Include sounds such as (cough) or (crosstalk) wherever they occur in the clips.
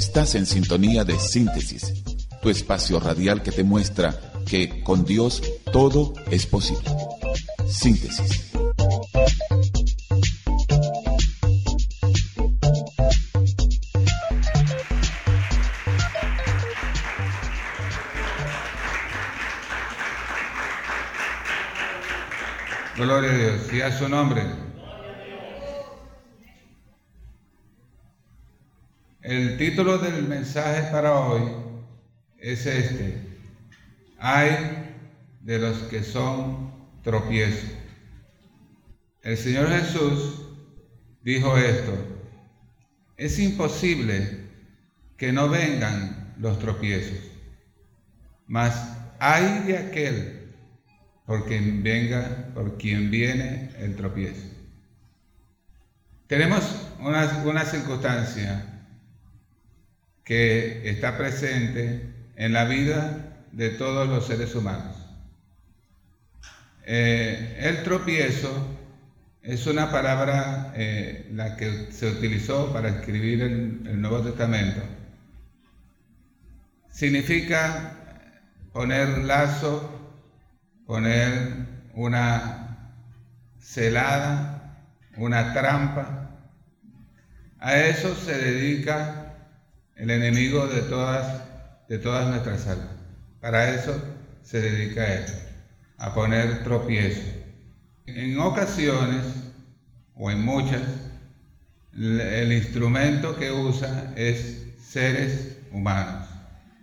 Estás en sintonía de síntesis, tu espacio radial que te muestra que con Dios todo es posible. Síntesis. Gloria a Dios y a su nombre. Título del mensaje para hoy es este. Hay de los que son tropiezos. El Señor Jesús dijo esto. Es imposible que no vengan los tropiezos, mas hay de aquel por quien venga, por quien viene el tropiezo. Tenemos una, una circunstancia que está presente en la vida de todos los seres humanos. Eh, el tropiezo es una palabra eh, la que se utilizó para escribir el, Nuevo Testamento. Significa poner lazo poner una celada, una trampa. A eso se dedica el enemigo de todas, de todas nuestras almas. Para eso se dedica él, a poner tropiezo. En ocasiones, o en muchas, el instrumento que usa es seres humanos,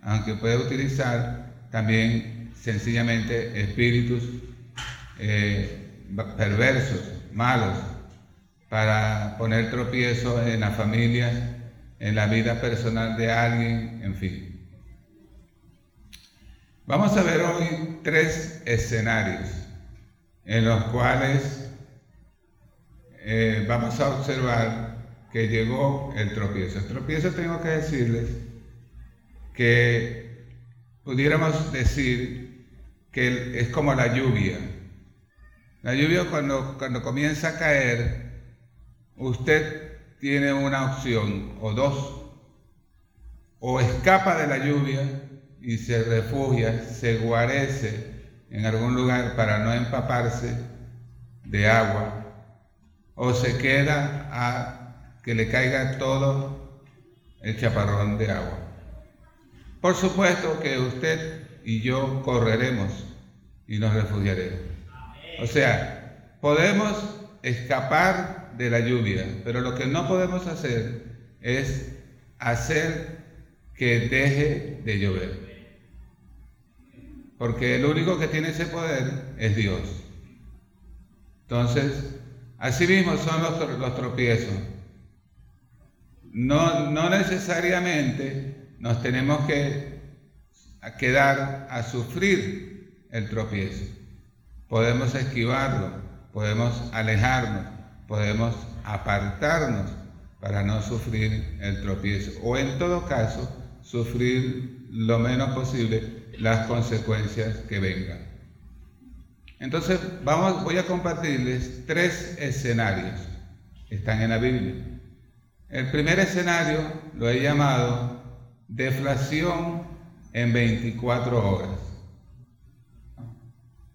aunque puede utilizar también sencillamente espíritus eh, perversos, malos, para poner tropiezo en la familia, en la vida personal de alguien, en fin. Vamos a ver hoy tres escenarios en los cuales eh, vamos a observar que llegó el tropiezo. El tropiezo tengo que decirles que pudiéramos decir que es como la lluvia. La lluvia cuando, cuando comienza a caer, usted tiene una opción o dos. O escapa de la lluvia y se refugia, se guarece en algún lugar para no empaparse de agua. O se queda a que le caiga todo el chaparrón de agua. Por supuesto que usted y yo correremos y nos refugiaremos. O sea, podemos escapar de la lluvia, pero lo que no podemos hacer es hacer que deje de llover. Porque el único que tiene ese poder es Dios. Entonces, así mismo son los, los tropiezos. No, no necesariamente nos tenemos que quedar a sufrir el tropiezo. Podemos esquivarlo, podemos alejarnos, podemos apartarnos para no sufrir el tropiezo o en todo caso sufrir lo menos posible las consecuencias que vengan. Entonces vamos, voy a compartirles tres escenarios. Están en la Biblia. El primer escenario lo he llamado deflación en 24 horas.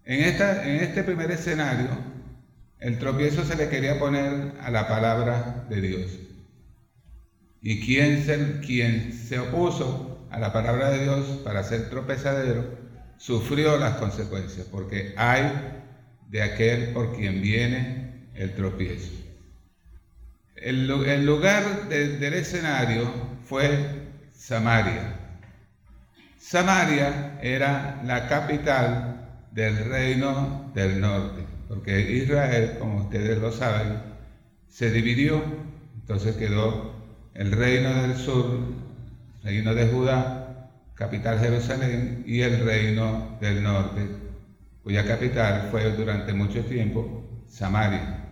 En, esta, en este primer escenario, el tropiezo se le quería poner a la palabra de Dios. Y quien se, quien se opuso a la palabra de Dios para ser tropezadero, sufrió las consecuencias, porque hay de aquel por quien viene el tropiezo. El, lugar del escenario fue Samaria. Samaria era la capital del reino del norte, porque Israel, como ustedes lo saben, se dividió, entonces quedó el reino del sur, reino de Judá, capital Jerusalén, y el reino del norte, cuya capital fue durante mucho tiempo Samaria.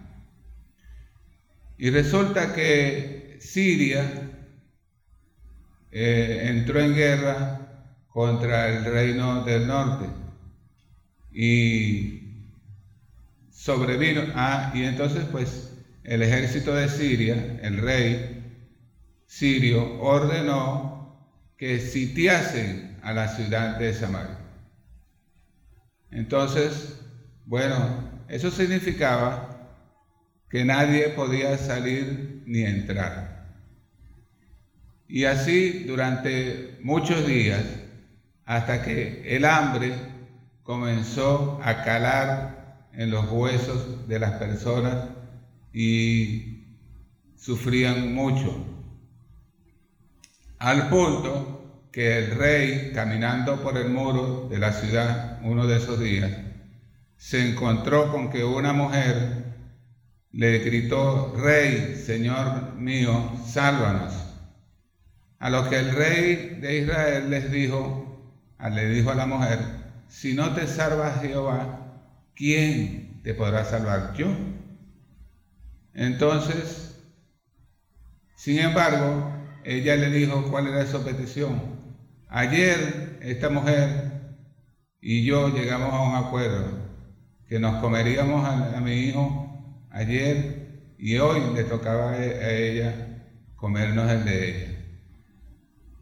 Y resulta que Siria eh, entró en guerra contra el reino del norte. Y sobrevino, ah, y entonces pues el ejército de Siria, el rey, sirio ordenó que sitiasen a la ciudad de Samaria. Entonces, bueno, eso significaba que nadie podía salir ni entrar. Y así durante muchos días, hasta que el hambre comenzó a calar en los huesos de las personas y sufrían mucho. Al punto que el rey, caminando por el muro de la ciudad uno de esos días, se encontró con que una mujer le gritó, Rey, Señor mío, sálvanos. A lo que el rey de Israel les dijo, le dijo a la mujer, si no te salva Jehová, ¿quién te podrá salvar? Yo. Entonces, sin embargo, ella le dijo cuál era su petición. Ayer esta mujer y yo llegamos a un acuerdo que nos comeríamos a, mi hijo ayer y hoy le tocaba a ella comernos el de ella.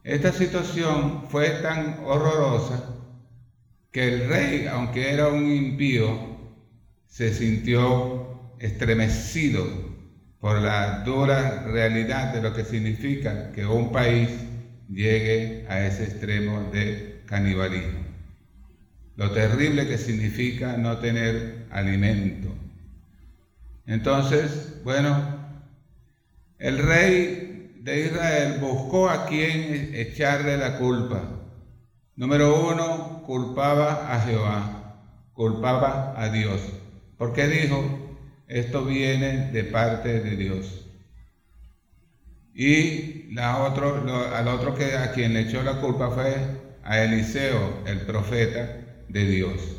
Esta situación fue tan horrorosa que el rey, aunque era un impío, se sintió estremecido por la dura realidad de lo que significa que un país llegue a ese extremo de canibalismo lo terrible que significa no tener alimento. Entonces, bueno, el rey de Israel buscó a quien echarle la culpa. Número uno, culpaba a Jehová, culpaba a Dios, porque dijo, esto viene de parte de Dios. Y la otro, al otro que a quien le echó la culpa fue a Eliseo, el profeta, de Dios.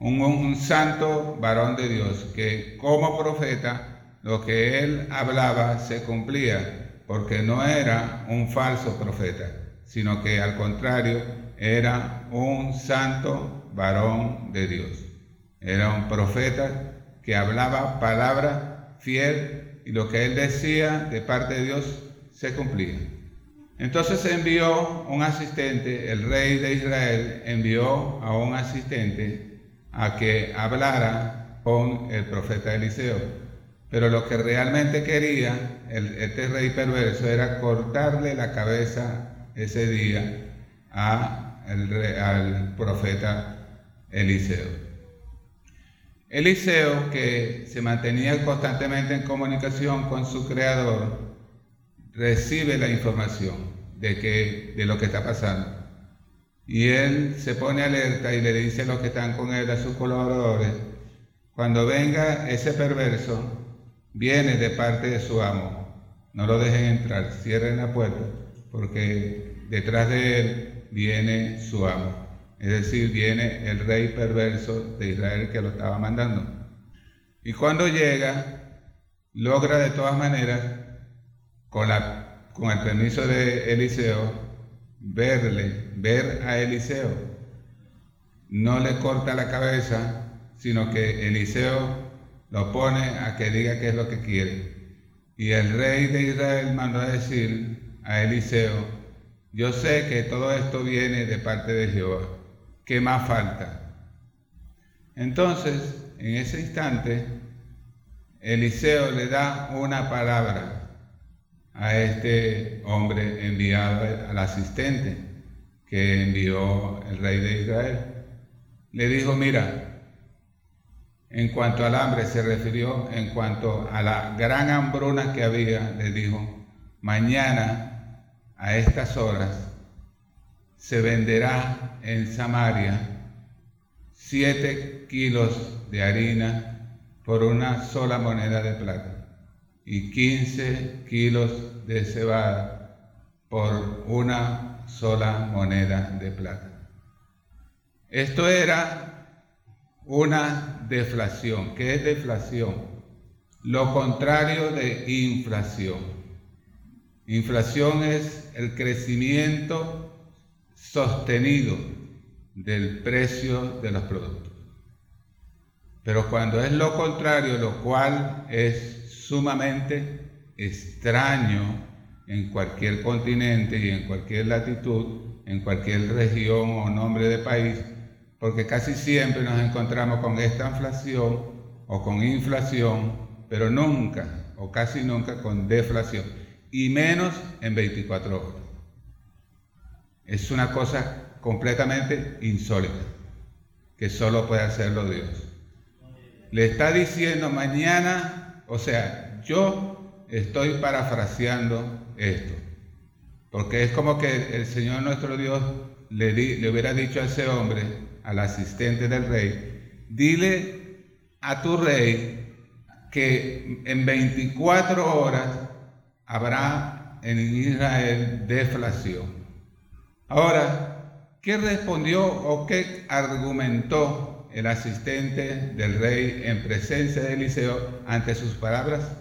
Un, santo varón de Dios que como profeta lo que él hablaba se cumplía, porque no era un falso profeta, sino que al contrario era un santo varón de Dios. Era un profeta que hablaba palabra fiel y lo que él decía de parte de Dios se cumplía. Entonces envió un asistente, el rey de Israel envió a un asistente a que hablara con el profeta Eliseo. Pero lo que realmente quería este rey perverso era cortarle la cabeza ese día al profeta Eliseo. Eliseo, que se mantenía constantemente en comunicación con su creador, recibe la información de, que, de lo que está pasando. Y él se pone alerta y le dice a los que están con él, a sus colaboradores, cuando venga ese perverso, viene de parte de su amo. No lo dejen entrar, cierren la puerta, porque detrás de él viene su amo. Es decir, viene el rey perverso de Israel que lo estaba mandando. Y cuando llega, logra de todas maneras con, la, con el permiso de Eliseo, verle, ver a Eliseo. No le corta la cabeza, sino que Eliseo lo pone a que diga qué es lo que quiere. Y el rey de Israel mandó a decir a Eliseo, yo sé que todo esto viene de parte de Jehová. ¿Qué más falta? Entonces, en ese instante, Eliseo le da una palabra a este hombre enviado al asistente que envió el rey de Israel. Le dijo, mira, en cuanto al hambre se refirió, en cuanto a la gran hambruna que había, le dijo, mañana a estas horas se venderá en Samaria siete kilos de harina por una sola moneda de plata y 15 kilos de cebada por una sola moneda de plata. Esto era una deflación. ¿Qué es deflación? Lo contrario de inflación. Inflación es el crecimiento sostenido del precio de los productos. Pero cuando es lo contrario, lo cual es sumamente extraño en cualquier continente y en cualquier latitud, en cualquier región o nombre de país, porque casi siempre nos encontramos con esta inflación o con inflación, pero nunca o casi nunca con deflación, y menos en 24 horas. Es una cosa completamente insólita, que solo puede hacerlo Dios. Le está diciendo mañana, o sea, yo estoy parafraseando esto. Porque es como que el Señor nuestro Dios le, le hubiera dicho a ese hombre, al asistente del rey, dile a tu rey que en 24 horas habrá en Israel deflación. Ahora, ¿qué respondió o qué argumentó el asistente del rey en presencia de Eliseo ante sus palabras?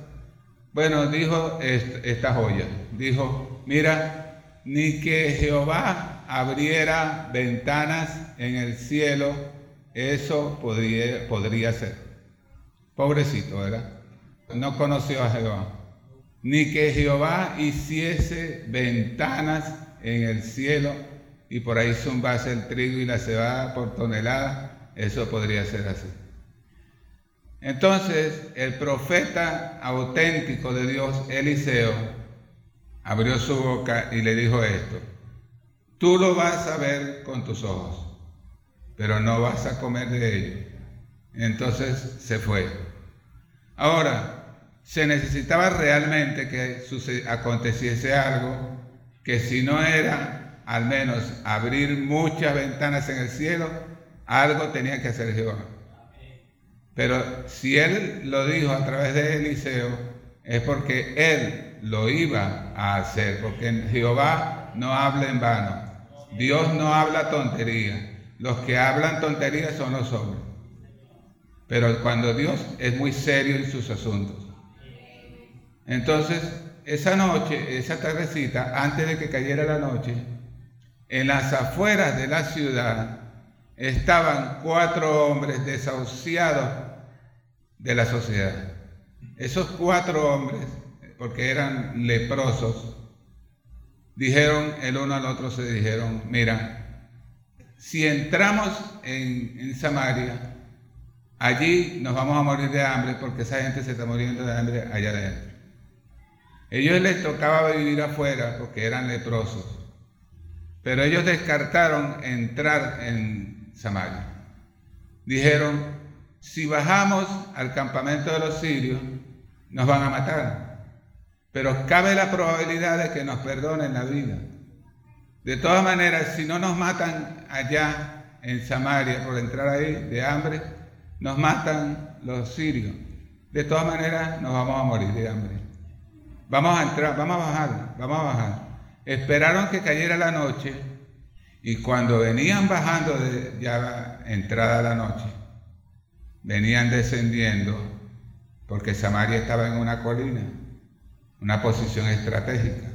Bueno, dijo esta joya, dijo, mira, ni que Jehová abriera ventanas en el cielo, eso podría, podría ser. Pobrecito, ¿verdad? No conoció a Jehová. Ni que Jehová hiciese ventanas en el cielo y por ahí zumbase el trigo y la cebada por tonelada, eso podría ser así. Entonces el profeta auténtico de Dios, Eliseo, abrió su boca y le dijo esto, tú lo vas a ver con tus ojos, pero no vas a comer de ello. Entonces se fue. Ahora, se necesitaba realmente que aconteciese algo que si no era al menos abrir muchas ventanas en el cielo, algo tenía que hacer Jehová. Pero si él lo dijo a través de Eliseo, es porque él lo iba a hacer, porque Jehová no habla en vano. Dios no habla tontería. Los que hablan tonterías son los hombres. Pero cuando Dios es muy serio en sus asuntos. Entonces, esa noche, esa tardecita, antes de que cayera la noche, en las afueras de la ciudad, estaban cuatro hombres desahuciados de la sociedad. Esos cuatro hombres, porque eran leprosos, dijeron el uno al otro, se dijeron, mira, si entramos en, en Samaria, allí nos vamos a morir de hambre porque esa gente se está muriendo de hambre allá adentro. Ellos les tocaba vivir afuera porque eran leprosos, pero ellos descartaron entrar en Samaria. Dijeron, si bajamos al campamento de los sirios, nos van a matar. Pero cabe la probabilidad de que nos perdonen la vida. De todas maneras, si no nos matan allá en Samaria por entrar ahí de hambre, nos matan los sirios. De todas maneras, nos vamos a morir de hambre. Vamos a entrar, vamos a bajar, vamos a bajar. Esperaron que cayera la noche y cuando venían bajando de ya entrada la noche, venían descendiendo porque Samaria estaba en una colina, una posición estratégica.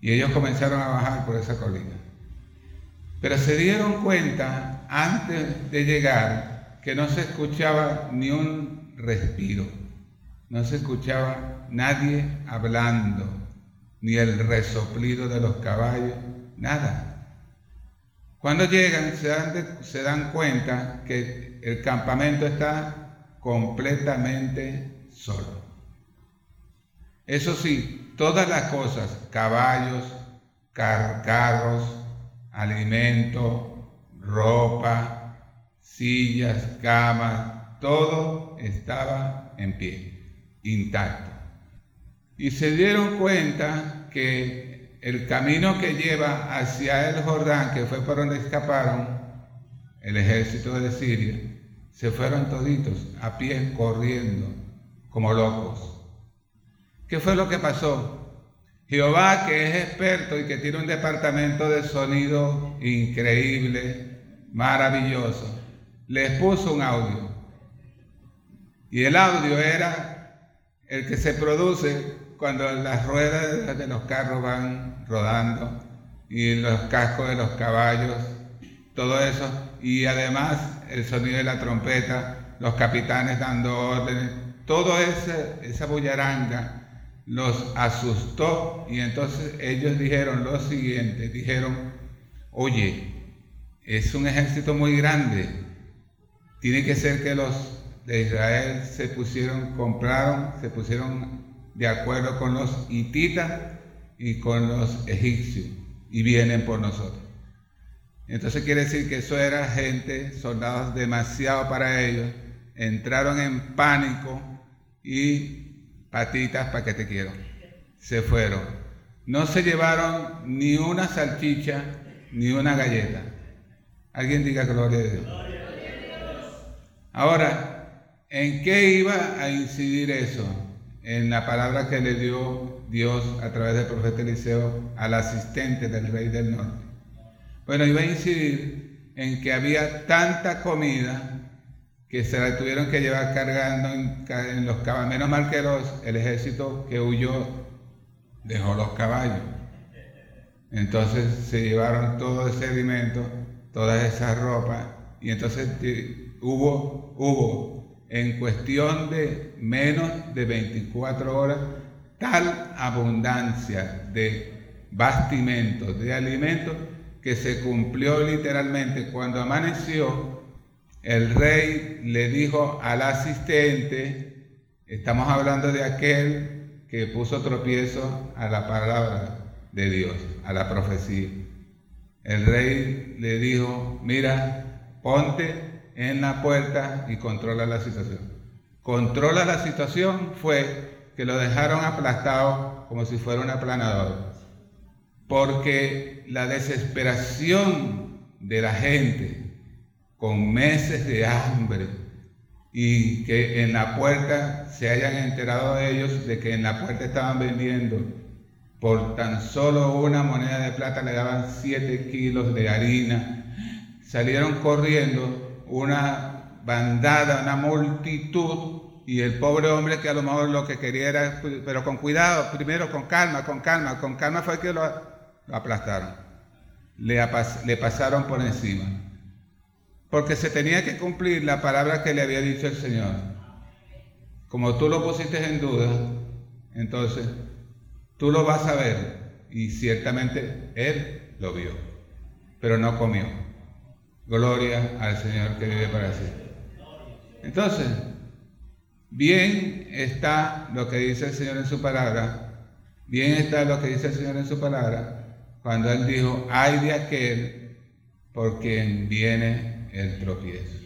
Y ellos comenzaron a bajar por esa colina. Pero se dieron cuenta antes de llegar que no se escuchaba ni un respiro, no se escuchaba nadie hablando, ni el resoplido de los caballos, nada. Cuando llegan se dan, se dan cuenta que el campamento está completamente solo. Eso sí, todas las cosas, caballos, carros, alimento, ropa, sillas, camas, todo estaba en pie, intacto. Y se dieron cuenta que el camino que lleva hacia el Jordán, que fue por donde escaparon el ejército de Siria, se fueron toditos a pie corriendo como locos. ¿Qué fue lo que pasó? Jehová, que es experto y que tiene un departamento de sonido increíble, maravilloso, les puso un audio. Y el audio era el que se produce cuando las ruedas de los carros van rodando y los cascos de los caballos, todo eso, y además el sonido de la trompeta, los capitanes dando órdenes, ese, esa bullaranga los asustó. Y entonces ellos dijeron lo siguiente, dijeron, oye, es un ejército muy grande, tiene que ser que los de Israel se pusieron, compraron, se pusieron de acuerdo con los hititas y con los egipcios y vienen por nosotros. Entonces quiere decir que eso era gente, soldados demasiado para ellos, entraron en pánico y patitas para que te quiero. Se fueron. No se llevaron ni una salchicha ni una galleta. Alguien diga gloria a Dios. Ahora, ¿en qué iba a incidir eso? En la palabra que le dio Dios a través del profeta Eliseo al asistente del rey del norte. Bueno, iba a incidir en que había tanta comida que se la tuvieron que llevar cargando en, los caballos. Menos mal que el ejército que huyó dejó los caballos. Entonces se llevaron todo ese alimento, todas esas ropas, y entonces hubo, hubo en cuestión de menos de 24 horas tal abundancia de bastimentos, de alimentos, que se cumplió literalmente cuando amaneció, el rey le dijo al asistente, estamos hablando de aquel que puso tropiezo a la palabra de Dios, a la profecía. El rey le dijo, mira, ponte en la puerta y controla la situación. Controla la situación fue que lo dejaron aplastado como si fuera un aplanador. Porque la desesperación de la gente con meses de hambre y que en la puerta se hayan enterado ellos de que en la puerta estaban vendiendo por tan solo una moneda de plata le daban siete kilos de harina. Salieron corriendo una bandada, una multitud y el pobre hombre que a lo mejor lo que quería era, pero con cuidado, primero con calma, con calma, con calma fue que lo, aplastaron. Le, pasaron por encima. Porque se tenía que cumplir la palabra que le había dicho el Señor. Como tú lo pusiste en duda, entonces tú lo vas a ver. Y ciertamente Él lo vio, pero no comió. Gloria al Señor que vive para siempre. Entonces, Bien está lo que dice el Señor en su palabra, bien está lo que dice el Señor en su palabra, cuando Él dijo, hay de aquel por quien viene el tropiezo.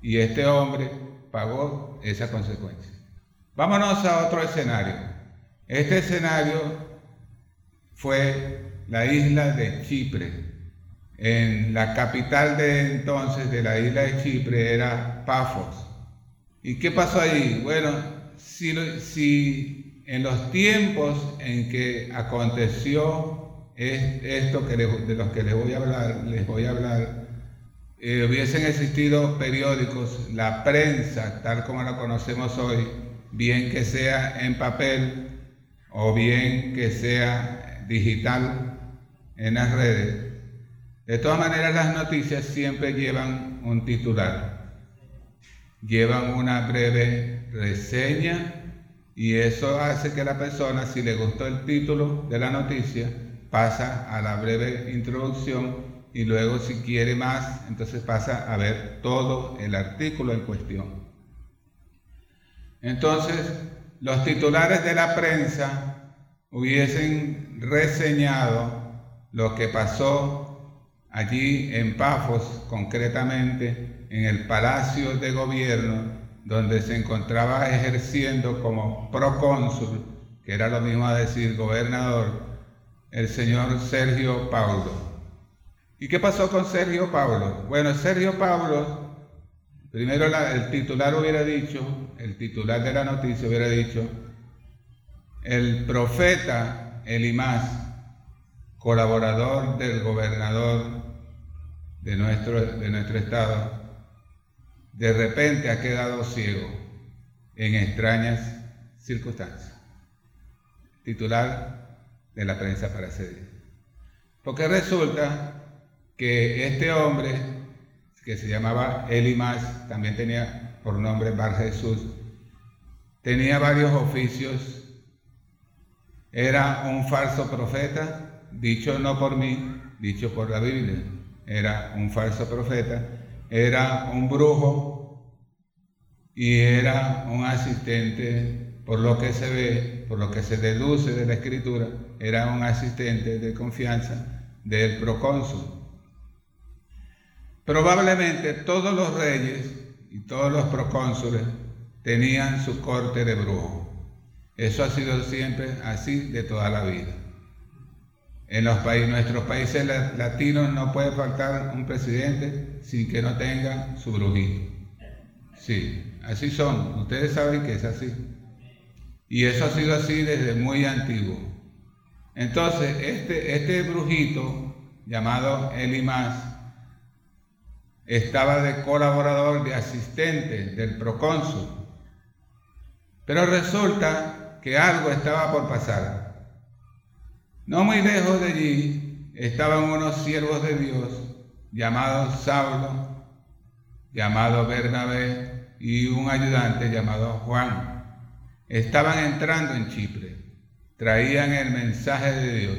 Y este hombre pagó esa consecuencia. Vámonos a otro escenario. Este escenario fue la isla de Chipre. En la capital de entonces de la isla de Chipre era Pafos. ¿Y qué pasó ahí? Bueno, si, en los tiempos en que aconteció esto que de los que les voy a hablar, les voy a hablar, eh, hubiesen existido periódicos, la prensa, tal como la conocemos hoy, bien que sea en papel o bien que sea digital en las redes, de todas maneras las noticias siempre llevan un titular llevan una breve reseña y eso hace que la persona, si le gustó el título de la noticia, pasa a la breve introducción y luego si quiere más, entonces pasa a ver todo el artículo en cuestión. Entonces, los titulares de la prensa hubiesen reseñado lo que pasó allí en Pafos, concretamente en el palacio de gobierno donde se encontraba ejerciendo como procónsul, que era lo mismo a decir gobernador, el señor Sergio Paulo. ¿Y qué pasó con Sergio Paulo? Bueno, Sergio Paulo, primero el titular hubiera dicho, el titular de la noticia hubiera dicho, el profeta Elimás, colaborador del gobernador de nuestro, de nuestro estado, de repente ha quedado ciego en extrañas circunstancias. Titular de la prensa para ese día. Porque resulta que este hombre, que se llamaba Elimas, también tenía por nombre Bar Jesús, tenía varios oficios Era un falso profeta, dicho no por mí, dicho por la Biblia. Era un falso profeta, era un brujo y era un asistente, por lo que se ve, por lo que se deduce de la escritura, era un asistente de confianza del procónsul. Probablemente todos los reyes y todos los procónsules tenían su corte de brujo. Eso ha sido siempre así de toda la vida. En los países, nuestros países latinos no puede faltar un presidente sin que no tenga su brujito. Sí, así son. Ustedes saben que es así. Y eso ha sido así desde muy antiguo. Entonces, este, este brujito llamado Elimás estaba de colaborador, de asistente del procónsul. Pero resulta que algo estaba por pasar. No muy lejos de allí estaban unos siervos de Dios llamados Saulo, llamado Bernabé y un ayudante llamado Juan. Estaban entrando en Chipre, traían el mensaje de Dios,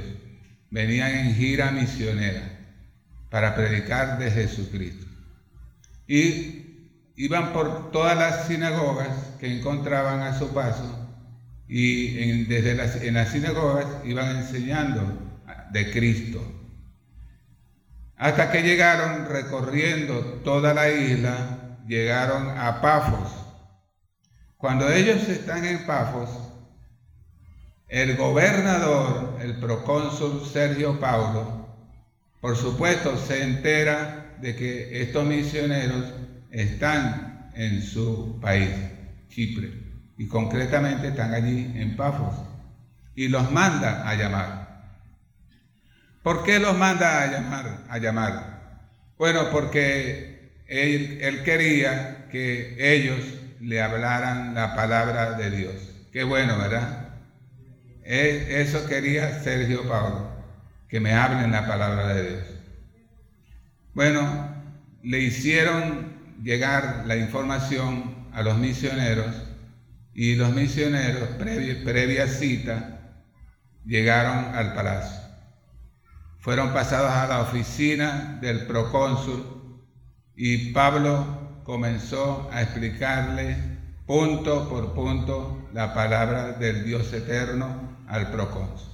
venían en gira misionera para predicar de Jesucristo. Y iban por todas las sinagogas que encontraban a su paso y en, desde las, en las sinagogas iban enseñando de Cristo. Hasta que llegaron recorriendo toda la isla, llegaron a Pafos. Cuando ellos están en Pafos, el gobernador, el procónsul Sergio Paulo, por supuesto se entera de que estos misioneros están en su país, Chipre, y concretamente están allí en Pafos, y los manda a llamar. ¿Por qué los manda a llamar? A llamar? Bueno, porque él, él quería que ellos le hablaran la palabra de Dios. Qué bueno, ¿verdad? Eso quería Sergio Pablo, que me hablen la palabra de Dios. Bueno, le hicieron llegar la información a los misioneros y los misioneros, previa, cita, llegaron al palacio. Fueron pasados a la oficina del procónsul y Pablo comenzó a explicarle punto por punto la palabra del Dios eterno al procónsul.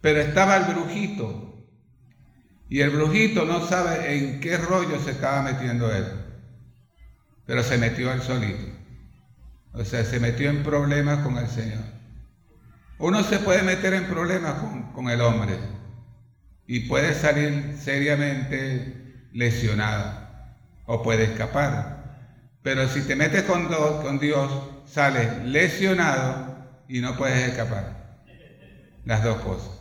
Pero estaba el brujito y el brujito no sabe en qué rollo se estaba metiendo él. Pero se metió él solito. O sea, se metió en problemas con el Señor. Uno se puede meter en problemas con, el hombre y puede salir seriamente lesionado o puede escapar. Pero si te metes con, con Dios, sales lesionado y no puedes escapar. Las dos cosas.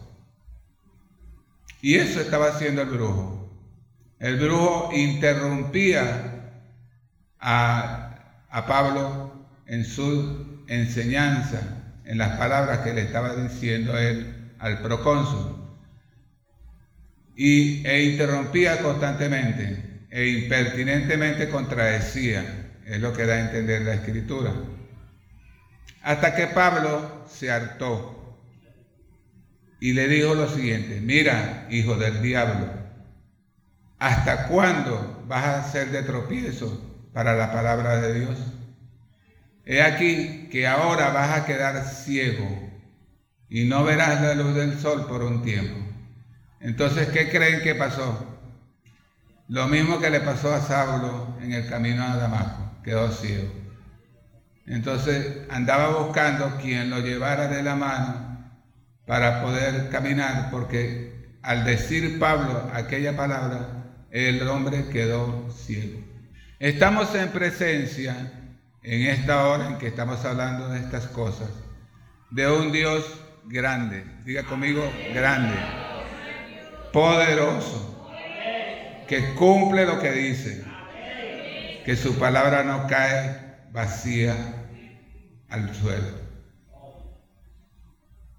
Y eso estaba haciendo el brujo. El brujo interrumpía a, a Pablo en su enseñanza, en las palabras que le estaba diciendo él al procónsul. Y, e interrumpía constantemente e impertinentemente contradecía, es lo que da a entender la escritura. Hasta que Pablo se hartó y le dijo lo siguiente, mira, hijo del diablo, ¿hasta cuándo vas a ser de tropiezo para la palabra de Dios? He aquí que ahora vas a quedar ciego y no verás la luz del sol por un tiempo. Entonces, ¿qué creen que pasó? Lo mismo que le pasó a Saulo en el camino a Damasco, quedó ciego. Entonces andaba buscando quien lo llevara de la mano para poder caminar, porque al decir Pablo aquella palabra, el hombre quedó ciego. Estamos en presencia, en esta hora en que estamos hablando de estas cosas, de un Dios grande, diga conmigo, grande, poderoso, que cumple lo que dice, que su palabra no cae vacía al suelo.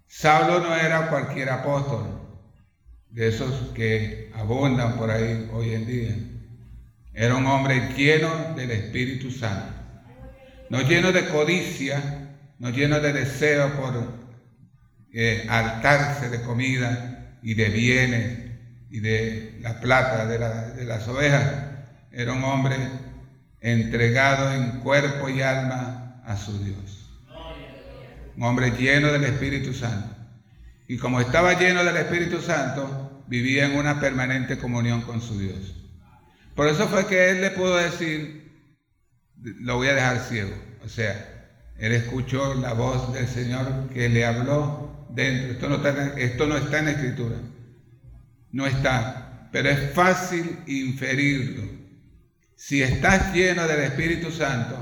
Saulo no era cualquier apóstol, de esos que abundan por ahí hoy en día. Era un hombre lleno del Espíritu Santo, no lleno de codicia, no lleno de deseo por eh, hartarse de comida y de bienes y de la plata de, de las ovejas. Era un hombre entregado en cuerpo y alma a su Dios. Un hombre lleno del Espíritu Santo. Y como estaba lleno del Espíritu Santo, vivía en una permanente comunión con su Dios. Por eso fue que él le pudo decir, lo voy a dejar ciego. O sea, él escuchó la voz del Señor que le habló dentro. Esto no está, esto no está en la escritura. No está. Pero es fácil inferirlo. Si estás lleno del Espíritu Santo,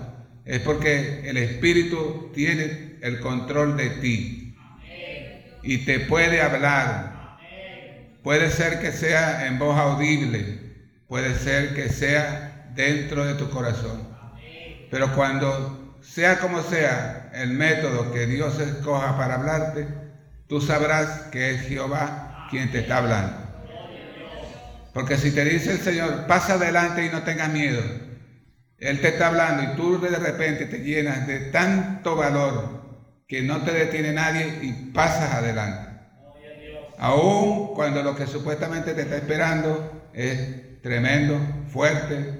es porque el Espíritu tiene el control de ti. Y te puede hablar. Puede ser que sea en voz audible puede ser que sea dentro de tu corazón. Pero cuando sea como sea el método que Dios escoja para hablarte, tú sabrás que es Jehová quien te está hablando. Porque si te dice el Señor, pasa adelante y no tengas miedo, Él te está hablando y tú de repente te llenas de tanto valor que no te detiene nadie y pasas adelante. Aún cuando lo que supuestamente te está esperando es tremendo, fuerte,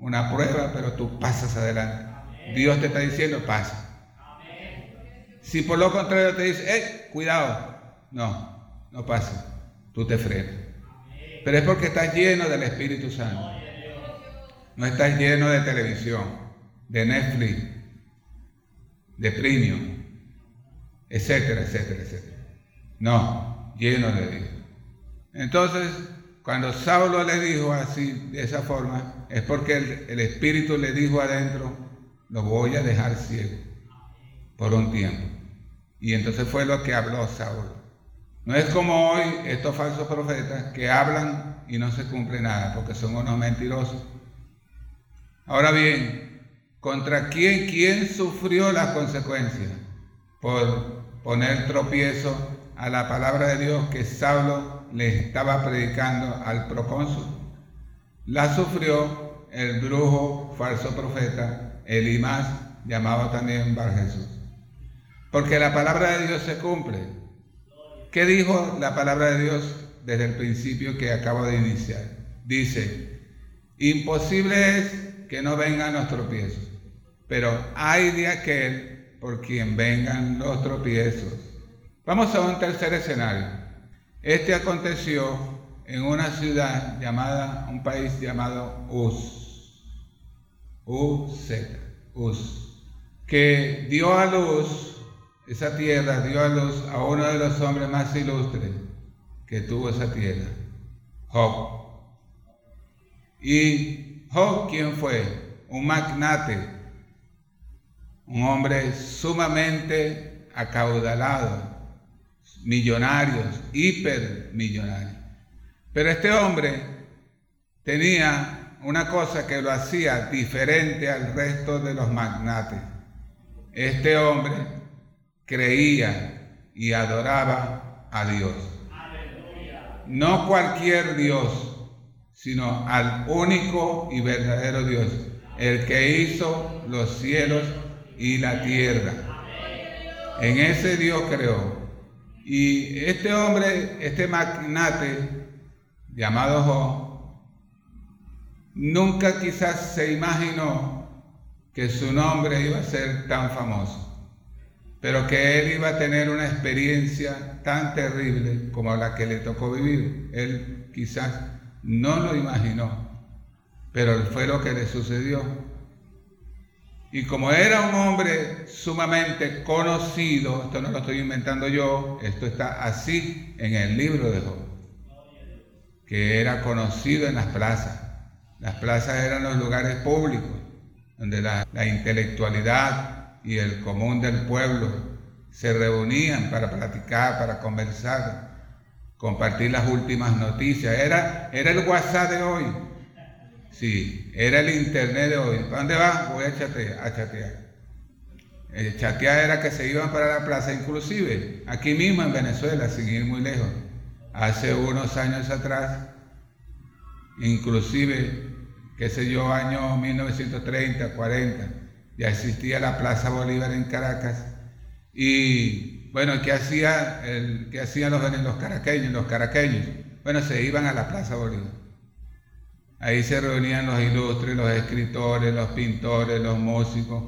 una prueba, pero tú pasas adelante. Dios te está diciendo, pasa. Si por lo contrario te dice, hey, cuidado, no, no pasa, tú te frenas. Pero es porque estás lleno del Espíritu Santo. No estás lleno de televisión, de Netflix, de premium, etcétera, etcétera, etcétera. No, lleno de Dios. Entonces, cuando Saulo le dijo así, de esa forma, es porque el, Espíritu le dijo adentro, lo voy a dejar ciego por un tiempo. Y entonces fue lo que habló Saulo. No es como hoy estos falsos profetas que hablan y no se cumple nada, porque son unos mentirosos. Ahora bien, ¿contra quién, quién sufrió las consecuencias por poner tropiezo a la palabra de Dios que Saulo le estaba predicando al procónsul. La sufrió el brujo falso profeta Elimás, llamado también Bar Jesús. Porque la palabra de Dios se cumple. ¿Qué dijo la palabra de Dios desde el principio que acabo de iniciar? Dice, imposible es que no vengan los tropiezos, pero hay de aquel por quien vengan los tropiezos. Vamos a un tercer escenario. Este aconteció en una ciudad llamada, un país llamado Uz, Uz, Uz, que dio a luz, esa tierra dio a luz a uno de los hombres más ilustres que tuvo esa tierra, Job. ¿Y Job quién fue? Un magnate, un hombre sumamente acaudalado, millonarios, hipermillonarios. Pero este hombre tenía una cosa que lo hacía diferente al resto de los magnates. Este hombre creía y adoraba a Dios. No cualquier Dios, sino al único y verdadero Dios, el que hizo los cielos y la tierra. En ese Dios creó. Y este hombre, este magnate llamado Job, nunca quizás se imaginó que su nombre iba a ser tan famoso, pero que él iba a tener una experiencia tan terrible como la que le tocó vivir. Él quizás no lo imaginó, pero fue lo que le sucedió. Y como era un hombre sumamente conocido, esto no lo estoy inventando yo, esto está así en el libro de Job, que era conocido en las plazas. Las plazas eran los lugares públicos, donde la, intelectualidad y el común del pueblo se reunían para platicar, para conversar, compartir las últimas noticias. Era, era el WhatsApp de hoy. Sí, era el internet de hoy. ¿Para dónde vas? Voy a chatear. A chatear. El chatear era que se iban para la plaza, inclusive aquí mismo en Venezuela, sin ir muy lejos. Hace unos años atrás, inclusive, qué sé yo, año 1930, 40, ya existía la Plaza Bolívar en Caracas Y bueno, ¿qué, hacía qué hacían los, los caraqueños? Los caraqueños, bueno, se iban a la Plaza Bolívar. Ahí se reunían los ilustres, los escritores, los pintores, los músicos,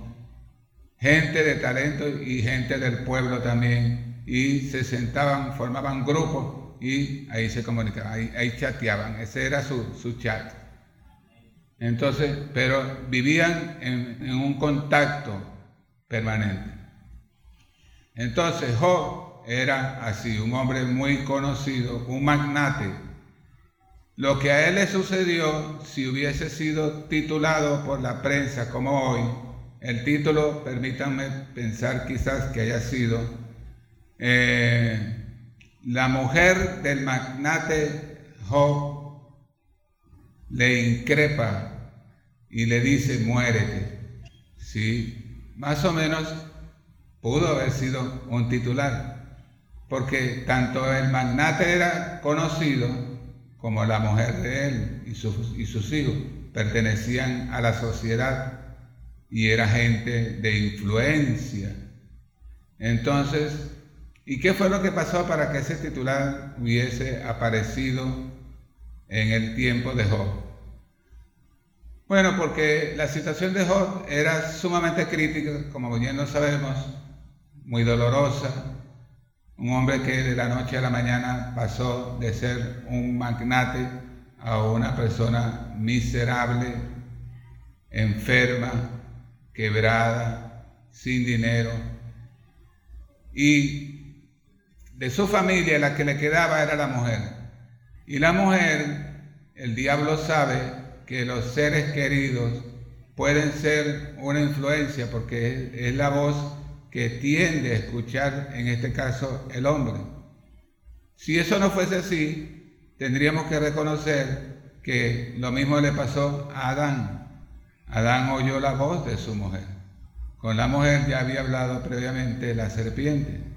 gente de talento y gente del pueblo también. Y se sentaban, formaban grupos y ahí se comunicaban, ahí, chateaban. Ese era su, chat. Entonces, pero vivían en, en un contacto permanente. Entonces, Job era así, un hombre muy conocido, un magnate lo que a él le sucedió, si hubiese sido titulado por la prensa como hoy, el título, permítanme pensar quizás que haya sido, eh, la mujer del magnate Job le increpa y le dice, muérete. Sí, más o menos pudo haber sido un titular, porque tanto el magnate era conocido, como la mujer de él y sus, y sus hijos pertenecían a la sociedad y era gente de influencia. Entonces, ¿y qué fue lo que pasó para que ese titular hubiese aparecido en el tiempo de Job? Bueno, porque la situación de Job era sumamente crítica, como bien lo sabemos, muy dolorosa, un hombre que de la noche a la mañana pasó de ser un magnate a una persona miserable, enferma, quebrada, sin dinero. Y de su familia la que le quedaba era la mujer. Y la mujer, el diablo sabe que los seres queridos pueden ser una influencia porque es la voz que tiende a escuchar, en este caso, el hombre. Si eso no fuese así, tendríamos que reconocer que lo mismo le pasó a Adán. Adán oyó la voz de su mujer. Con la mujer ya había hablado previamente la serpiente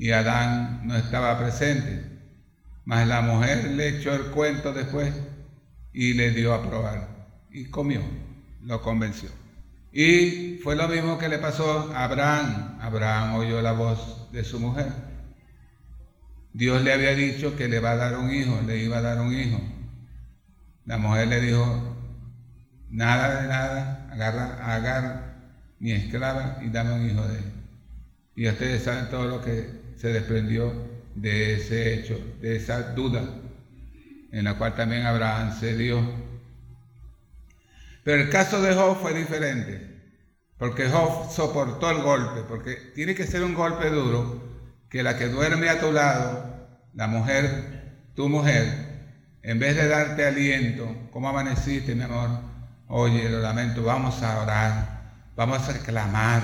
y Adán no estaba presente. Mas la mujer le echó el cuento después y le dio a probar y comió, lo convenció. Y fue lo mismo que le pasó a Abraham. Abraham oyó la voz de su mujer. Dios le había dicho que le va a dar un hijo, le iba a dar un hijo. La mujer le dijo, nada de nada, agarra, agarra mi esclava y dame un hijo de él. Y ustedes saben todo lo que se desprendió de ese hecho, de esa duda, en la cual también Abraham cedió pero el caso de Job fue diferente, porque Job soportó el golpe, porque tiene que ser un golpe duro que la que duerme a tu lado, la mujer, tu mujer, en vez de darte aliento, ¿cómo amaneciste, mi amor? Oye, lo lamento, vamos a orar, vamos a clamar,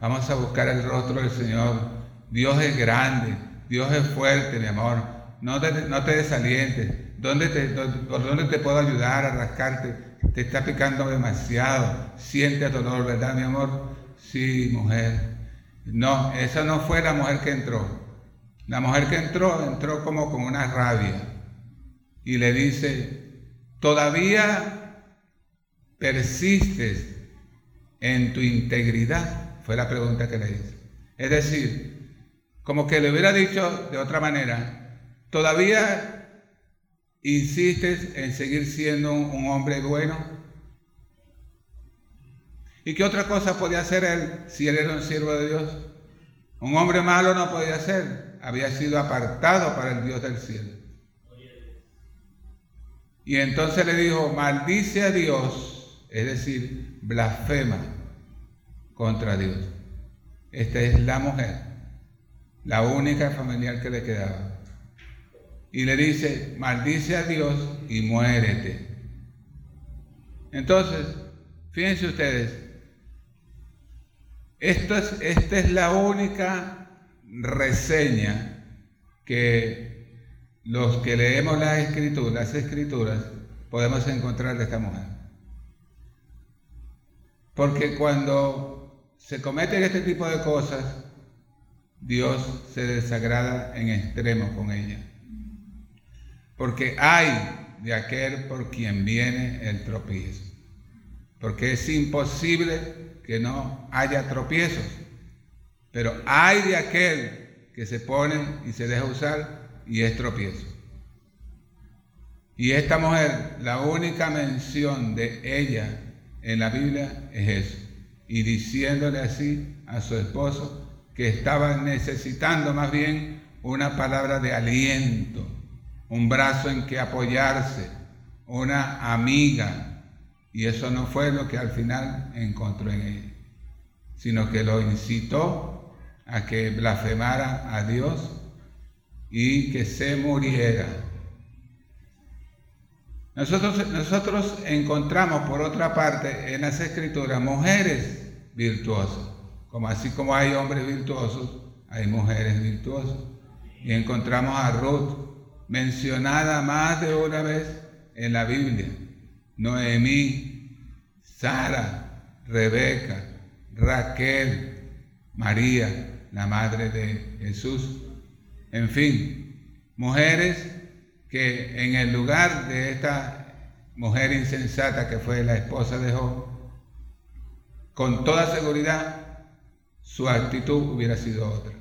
vamos a buscar el rostro del Señor. Dios es grande, Dios es fuerte, mi amor. No te, no te desalientes. ¿Dónde te, ¿Por dónde te puedo ayudar a rascarte? te está picando demasiado, siente dolor, ¿verdad, mi amor? Sí, mujer. No, esa no fue la mujer que entró. La mujer que entró, entró como con una rabia y le dice, todavía persistes en tu integridad, fue la pregunta que le hice. Es decir, como que le hubiera dicho de otra manera, todavía insistes en seguir siendo un hombre bueno? ¿Y qué otra cosa podía hacer él si él era un siervo de Dios? Un hombre malo no podía ser, había sido apartado para el Dios del cielo. Y entonces le dijo, maldice a Dios, es decir, blasfema contra Dios. Esta es la mujer, la única familiar que le quedaba y le dice, maldice a Dios y muérete. Entonces, fíjense ustedes, es, esta es la única reseña que los que leemos las escrituras, las escrituras, podemos encontrar de esta mujer. Porque cuando se cometen este tipo de cosas, Dios se desagrada en extremo con ella porque hay de aquel por quien viene el tropiezo. Porque es imposible que no haya tropiezos. Pero hay de aquel que se pone y se deja usar y es tropiezo. Y esta mujer, la única mención de ella en la Biblia es eso. Y diciéndole así a su esposo que estaba necesitando más bien una palabra de aliento, un brazo en que apoyarse, una amiga. Y eso no fue lo que al final encontró en ella, sino que lo incitó a que blasfemara a Dios y que se muriera. Nosotros encontramos, por otra parte, en las escrituras mujeres virtuosas, como así como hay hombres virtuosos, hay mujeres virtuosas. Y encontramos a Ruth mencionada más de una vez en la Biblia. Noemí, Sara, Rebeca, Raquel, María, la madre de Jesús. En fin, mujeres que en el lugar de esta mujer insensata que fue la esposa de Job, con toda seguridad su actitud hubiera sido otra.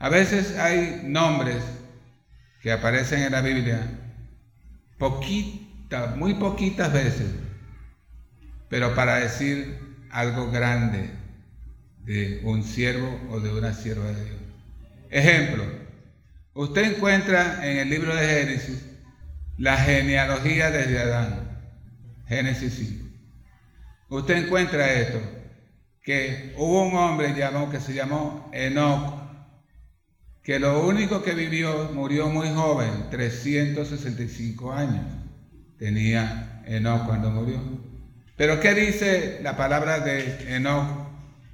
A veces hay nombres que aparecen en la Biblia, poquitas, muy poquitas veces, pero para decir algo grande de un siervo o de una sierva de Dios. Ejemplo, usted encuentra en el libro de Génesis la genealogía desde Adán. Génesis 5. Usted encuentra esto, que hubo un hombre que se llamó Enoch, que lo único que vivió, murió muy joven, 365 años. Tenía Enoch cuando murió. Pero ¿qué dice la palabra de Enoch?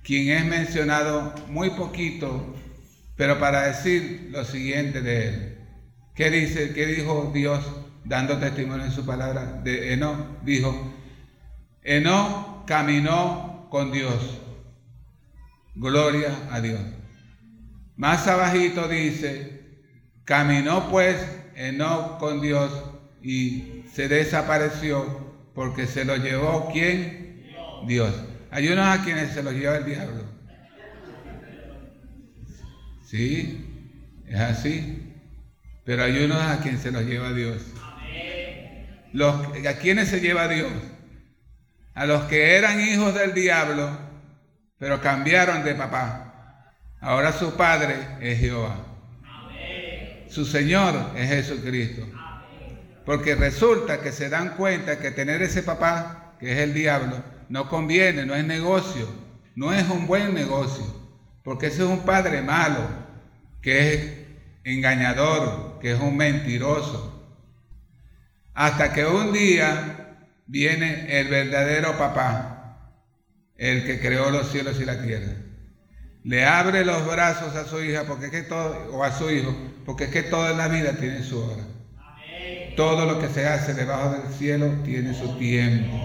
Quien es mencionado muy poquito, pero para decir lo siguiente de él. ¿Qué dice? ¿Qué dijo Dios dando testimonio en su palabra de Enoch, dijo, Enoch caminó con Dios. Gloria a Dios. Más abajito dice, caminó pues Enoch con Dios y se desapareció porque se lo llevó quién? Dios. Hay unos a quienes se lo lleva el diablo. Sí, es así. Pero hay unos a quienes se los lleva Dios. ¿A quiénes se lleva Dios? A los que eran hijos del diablo, pero cambiaron de papá. Ahora su padre es Jehová. Su Señor es Jesucristo. Porque resulta que se dan cuenta que tener ese papá, que es el diablo, no conviene, no es negocio, no es un buen negocio. Porque ese es un padre malo, que es engañador, que es un mentiroso, hasta que un día viene el verdadero papá, el que creó los cielos y la tierra. Le abre los brazos a su hija porque es que todo, o a su hijo, porque es que toda la vida tiene su hora. Todo lo que se hace debajo del cielo tiene su tiempo.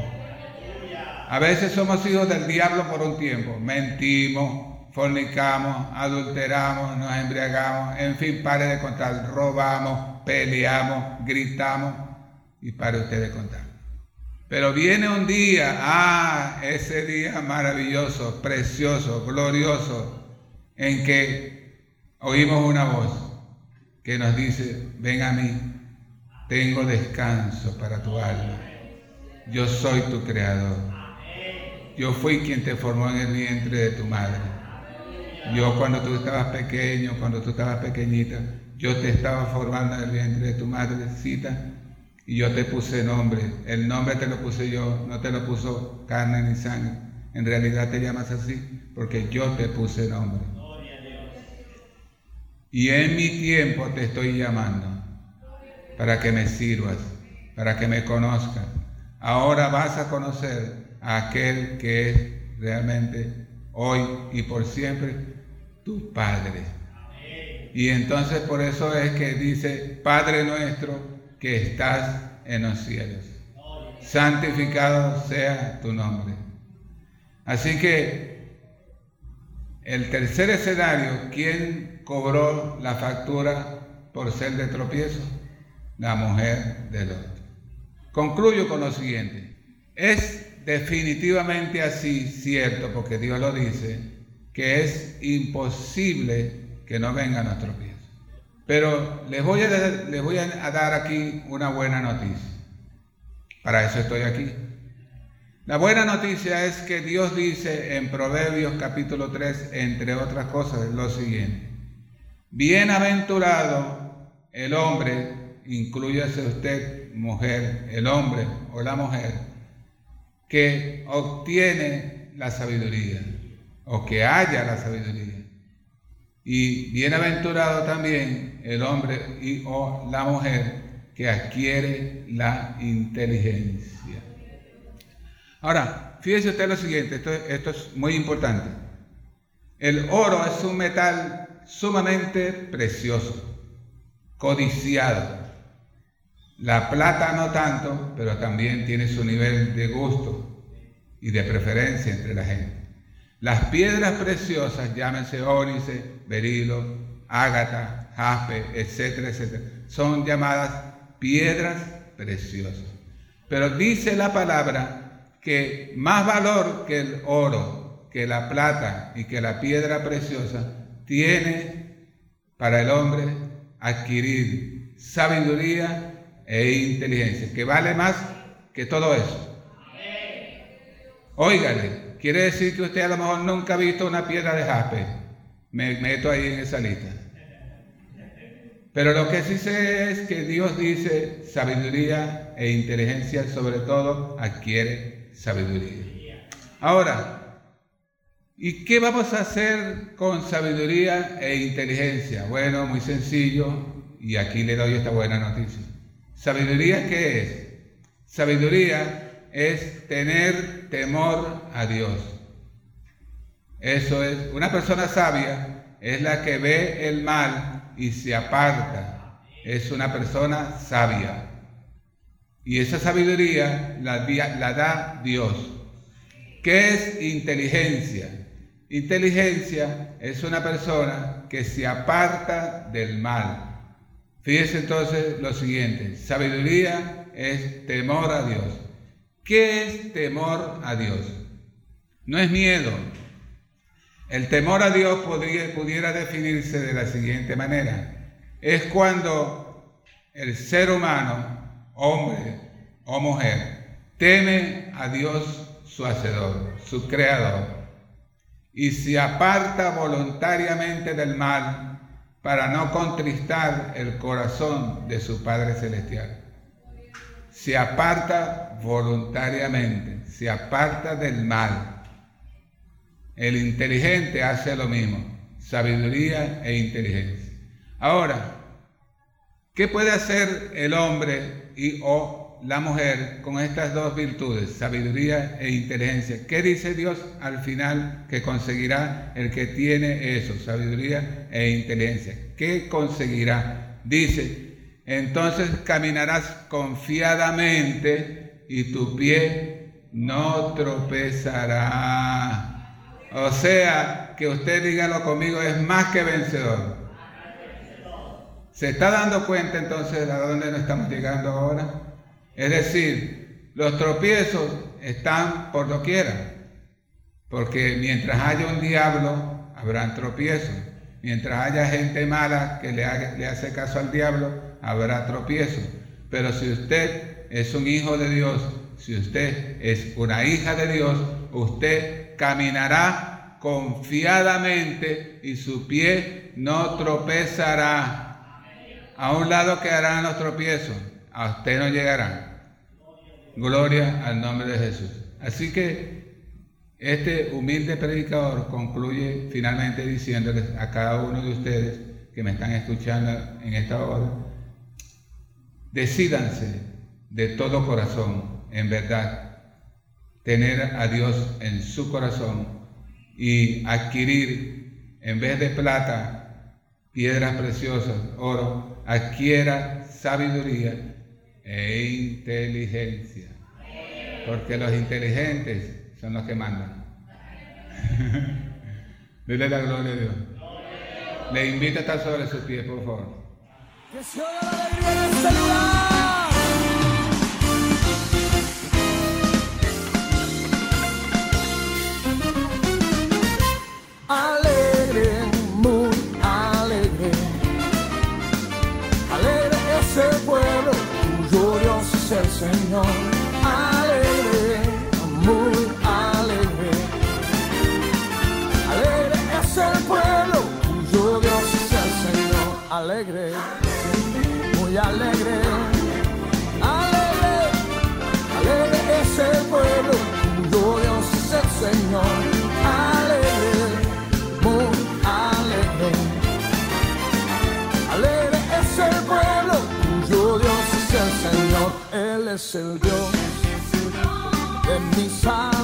A veces somos hijos del diablo por un tiempo. Mentimos, fornicamos, adulteramos, nos embriagamos, en fin, pare de contar, robamos, peleamos, gritamos y para ustedes contar. Pero viene un día, ah, ese día maravilloso, precioso, glorioso, en que oímos una voz que nos dice, ven a mí, tengo descanso para tu alma. Yo soy tu creador. Yo fui quien te formó en el vientre de tu madre. Yo cuando tú estabas pequeño, cuando tú estabas pequeñita, yo te estaba formando en el vientre de tu madrecita y yo te puse nombre. El nombre te lo puse yo, no te lo puso carne ni sangre. En realidad te llamas así porque yo te puse nombre. Y en mi tiempo te estoy llamando para que me sirvas, para que me conozcas. Ahora vas a conocer a aquel que es realmente hoy y por siempre tu Padre. Y entonces por eso es que dice, Padre nuestro, que estás en los cielos. Santificado sea tu nombre. Así que el tercer escenario, ¿quién cobró la factura por ser de tropiezo? La mujer de Lot. Concluyo con lo siguiente. Es definitivamente así cierto, porque Dios lo dice, que es imposible que no venga a nuestros pies. Pero les voy, a, dar aquí una buena noticia. Para eso estoy aquí. La buena noticia es que Dios dice en Proverbios capítulo 3, entre otras cosas, lo siguiente. Bienaventurado el hombre, incluyase usted mujer, el hombre o la mujer, que obtiene la sabiduría o que haya la sabiduría. Y bienaventurado también el hombre y, o la mujer que adquiere la inteligencia. Ahora, fíjese usted lo siguiente, esto, esto es muy importante. El oro es un metal sumamente precioso, codiciado. La plata no tanto, pero también tiene su nivel de gusto y de preferencia entre la gente. Las piedras preciosas, llámense ónice, berilo, ágata, jaspe, etcétera, etcétera, son llamadas piedras preciosas. Pero dice la palabra que más valor que el oro, que la plata y que la piedra preciosa tiene para el hombre adquirir sabiduría e inteligencia, que vale más que todo eso. Óigale, quiere decir que usted a lo mejor nunca ha visto una piedra de jaspe. Me meto ahí en esa lista. Pero lo que sí sé es que Dios dice sabiduría e inteligencia, sobre todo adquiere sabiduría. Ahora, ¿y qué vamos a hacer con sabiduría e inteligencia? Bueno, muy sencillo, y aquí le doy esta buena noticia. ¿Sabiduría qué es? Sabiduría es tener temor a Dios. Eso es, una persona sabia es la que ve el mal y se aparta. Es una persona sabia. Y esa sabiduría la, da Dios. ¿Qué es inteligencia? Inteligencia es una persona que se aparta del mal. Fíjese entonces lo siguiente, sabiduría es temor a Dios. ¿Qué es temor a Dios? No es miedo. El temor a Dios podría, pudiera definirse de la siguiente manera. Es cuando el ser humano, hombre o mujer, teme a Dios su hacedor, su creador, y se aparta voluntariamente del mal para no contristar el corazón de su Padre Celestial. Se aparta voluntariamente, se aparta del mal. El inteligente hace lo mismo, sabiduría e inteligencia. Ahora, ¿qué puede hacer el hombre y o la mujer con estas dos virtudes, sabiduría e inteligencia? ¿Qué dice Dios al final que conseguirá el que tiene eso, sabiduría e inteligencia? ¿Qué conseguirá? Dice, entonces caminarás confiadamente y tu pie no tropezará. O sea, que usted dígalo conmigo, es más que vencedor. ¿Se está dando cuenta entonces de a dónde nos estamos llegando ahora? Es decir, los tropiezos están por doquiera, porque mientras haya un diablo, habrán tropiezos. Mientras haya gente mala que le hace caso al diablo, habrá tropiezos. Pero si usted es un hijo de Dios, si usted es una hija de Dios, usted caminará confiadamente y su pie no tropezará. A un lado quedarán los tropiezos, a usted no llegará. Gloria al nombre de Jesús. Así que este humilde predicador concluye finalmente diciéndoles a cada uno de ustedes que me están escuchando en esta hora, decídanse de todo corazón, en verdad, tener a Dios en su corazón y adquirir, en vez de plata, piedras preciosas, oro, adquiera sabiduría e inteligencia. Porque los inteligentes son los que mandan. (laughs) Dile la gloria a Dios. Le invito a estar sobre sus pies, por favor. Que se oiga la alegría. Este alegre, muy alegre. Alegre ese pueblo, cuyo Dios es el Señor. Alegre, muy alegre. Alegre es el pueblo, cuyo Dios es el Señor. Alegre alegre, alegre, alegre es el pueblo, tuyo Dios es el Señor, alegre, muy alegre, alegre es el pueblo, tuyo Dios es el Señor, Él es el Dios de mi salvación.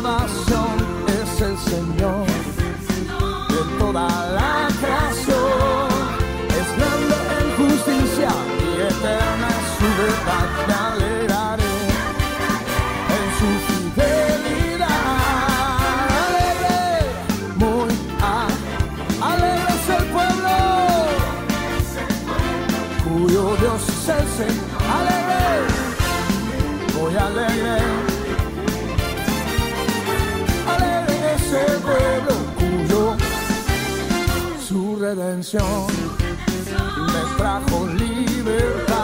canción me trajo libertad.